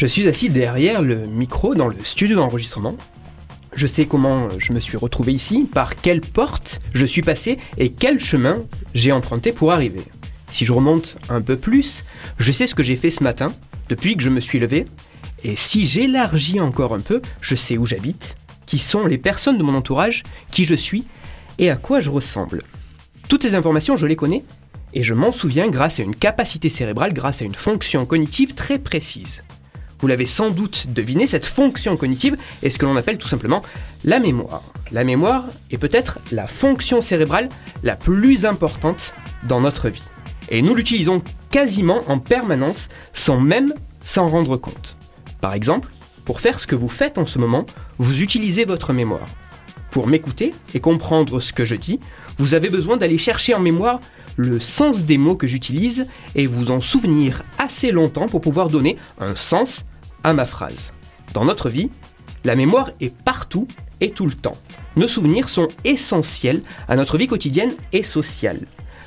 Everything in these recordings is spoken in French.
Je suis assis derrière le micro dans le studio d'enregistrement. Je sais comment je me suis retrouvé ici, par quelle porte je suis passé et quel chemin j'ai emprunté pour arriver. Si je remonte un peu plus, je sais ce que j'ai fait ce matin, depuis que je me suis levé, et si j'élargis encore un peu, je sais où j'habite, qui sont les personnes de mon entourage, qui je suis et à quoi je ressemble. Toutes ces informations, je les connais, et je m'en souviens grâce à une capacité cérébrale, grâce à une fonction cognitive très précise. Vous l'avez sans doute deviné, cette fonction cognitive est ce que l'on appelle tout simplement la mémoire. La mémoire est peut-être la fonction cérébrale la plus importante dans notre vie. Et nous l'utilisons quasiment en permanence sans même s'en rendre compte. Par exemple, pour faire ce que vous faites en ce moment, vous utilisez votre mémoire. Pour m'écouter et comprendre ce que je dis, vous avez besoin d'aller chercher en mémoire le sens des mots que j'utilise et vous en souvenir assez longtemps pour pouvoir donner un sens à ma phrase. Dans notre vie, la mémoire est partout et tout le temps. Nos souvenirs sont essentiels à notre vie quotidienne et sociale.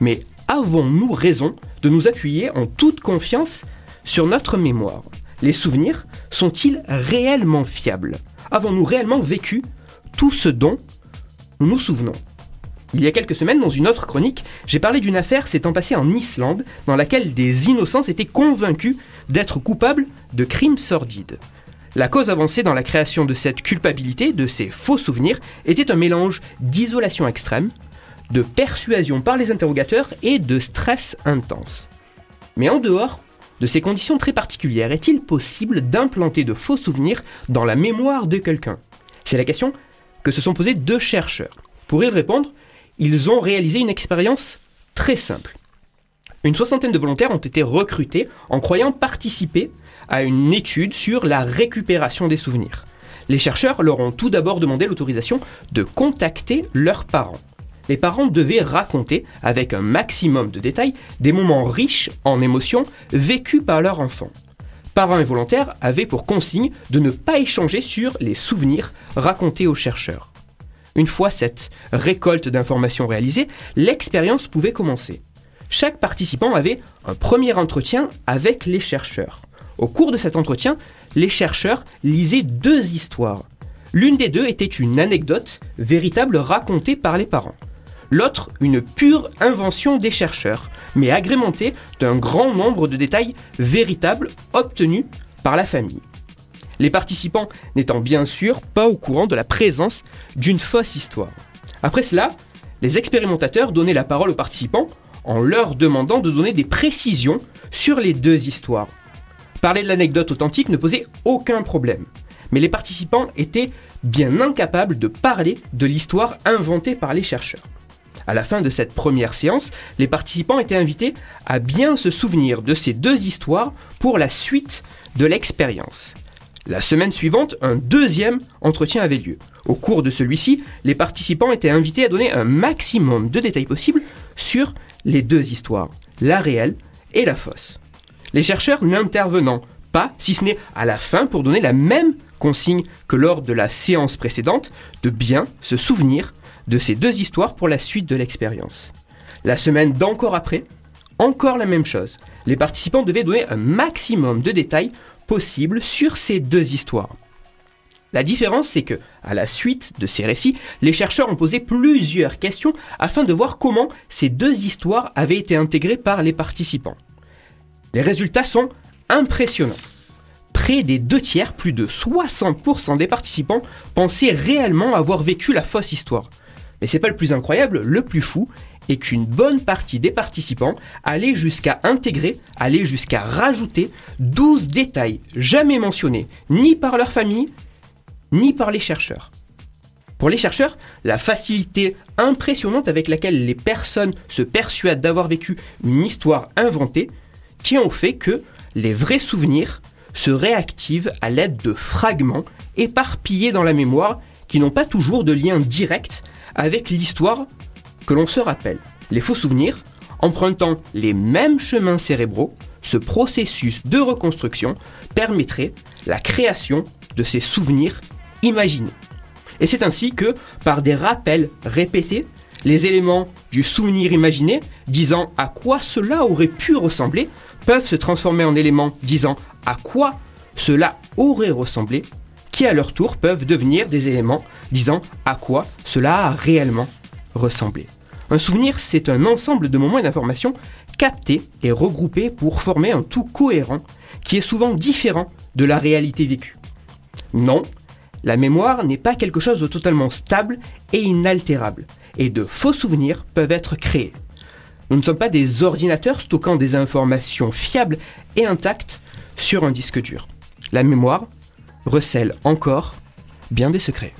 Mais avons-nous raison de nous appuyer en toute confiance sur notre mémoire? Les souvenirs sont-ils réellement fiables? Avons-nous réellement vécu tout ce dont nous nous souvenons? Il y a quelques semaines, dans une autre chronique, j'ai parlé d'une affaire s'étant passée en Islande, dans laquelle des innocents étaient convaincus d'être coupables de crimes sordides. La cause avancée dans la création de cette culpabilité, de ces faux souvenirs, était un mélange d'isolation extrême, de persuasion par les interrogateurs et de stress intense. Mais en dehors de ces conditions très particulières, est-il possible d'implanter de faux souvenirs dans la mémoire de quelqu'un? C'est la question que se sont posées deux chercheurs. Pour y répondre, ils ont réalisé une expérience très simple. Une soixantaine de volontaires ont été recrutés en croyant participer à une étude sur la récupération des souvenirs. Les chercheurs leur ont tout d'abord demandé l'autorisation de contacter leurs parents. Les parents devaient raconter, avec un maximum de détails, des moments riches en émotions vécus par leur enfant. Parents et volontaires avaient pour consigne de ne pas échanger sur les souvenirs racontés aux chercheurs. Une fois cette récolte d'informations réalisée, l'expérience pouvait commencer. Chaque participant avait un premier entretien avec les chercheurs. Au cours de cet entretien, les chercheurs lisaient deux histoires. L'une des deux était une anecdote véritable racontée par les parents. L'autre, une pure invention des chercheurs, mais agrémentée d'un grand nombre de détails véritables obtenus par la famille les participants n'étant bien sûr pas au courant de la présence d'une fausse histoire. Après cela, les expérimentateurs donnaient la parole aux participants en leur demandant de donner des précisions sur les deux histoires. Parler de l'anecdote authentique ne posait aucun problème, mais les participants étaient bien incapables de parler de l'histoire inventée par les chercheurs. À la fin de cette première séance, les participants étaient invités à bien se souvenir de ces deux histoires pour la suite de l'expérience. La semaine suivante, un deuxième entretien avait lieu. Au cours de celui-ci, les participants étaient invités à donner un maximum de détails possibles sur les deux histoires, la réelle et la fausse. Les chercheurs n'intervenant pas, si ce n'est à la fin, pour donner la même consigne que lors de la séance précédente, de bien se souvenir de ces deux histoires pour la suite de l'expérience. La semaine d'encore après, encore la même chose. Les participants devaient donner un maximum de détails possible sur ces deux histoires. La différence, c'est que, à la suite de ces récits, les chercheurs ont posé plusieurs questions afin de voir comment ces deux histoires avaient été intégrées par les participants. Les résultats sont impressionnants. Près des deux tiers, plus de 60% des participants pensaient réellement avoir vécu la fausse histoire. Mais c'est pas le plus incroyable, le plus fou et qu'une bonne partie des participants allait jusqu'à intégrer, allait jusqu'à rajouter 12 détails jamais mentionnés ni par leur famille, ni par les chercheurs. Pour les chercheurs, la facilité impressionnante avec laquelle les personnes se persuadent d'avoir vécu une histoire inventée tient au fait que les vrais souvenirs se réactivent à l'aide de fragments éparpillés dans la mémoire qui n'ont pas toujours de lien direct avec l'histoire que l'on se rappelle. Les faux souvenirs, empruntant les mêmes chemins cérébraux, ce processus de reconstruction permettrait la création de ces souvenirs imaginés. Et c'est ainsi que, par des rappels répétés, les éléments du souvenir imaginé, disant à quoi cela aurait pu ressembler, peuvent se transformer en éléments disant à quoi cela aurait ressemblé, qui à leur tour peuvent devenir des éléments disant à quoi cela a réellement ressemblé. Un souvenir, c'est un ensemble de moments et d'informations captés et regroupés pour former un tout cohérent qui est souvent différent de la réalité vécue. Non, la mémoire n'est pas quelque chose de totalement stable et inaltérable, et de faux souvenirs peuvent être créés. Nous ne sommes pas des ordinateurs stockant des informations fiables et intactes sur un disque dur. La mémoire recèle encore bien des secrets.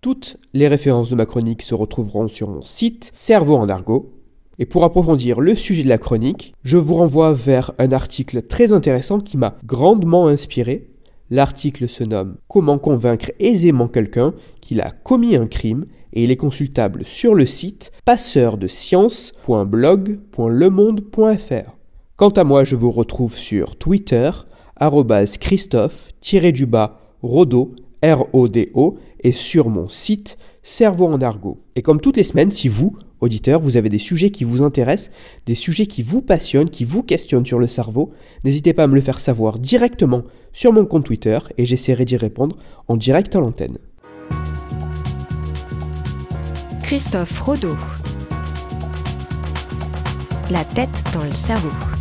Toutes les références de ma chronique se retrouveront sur mon site Cerveau en argot. Et pour approfondir le sujet de la chronique, je vous renvoie vers un article très intéressant qui m'a grandement inspiré. L'article se nomme Comment convaincre aisément quelqu'un qu'il a commis un crime et il est consultable sur le site passeurdescience.blog.lemonde.fr. Quant à moi, je vous retrouve sur Twitter, christophe-rodo, R-O-D-O, et sur mon site Cerveau en argot. Et comme toutes les semaines, si vous, auditeurs, vous avez des sujets qui vous intéressent, des sujets qui vous passionnent, qui vous questionnent sur le cerveau, n'hésitez pas à me le faire savoir directement sur mon compte Twitter et j'essaierai d'y répondre en direct à l'antenne. Christophe Rodeau. La tête dans le cerveau.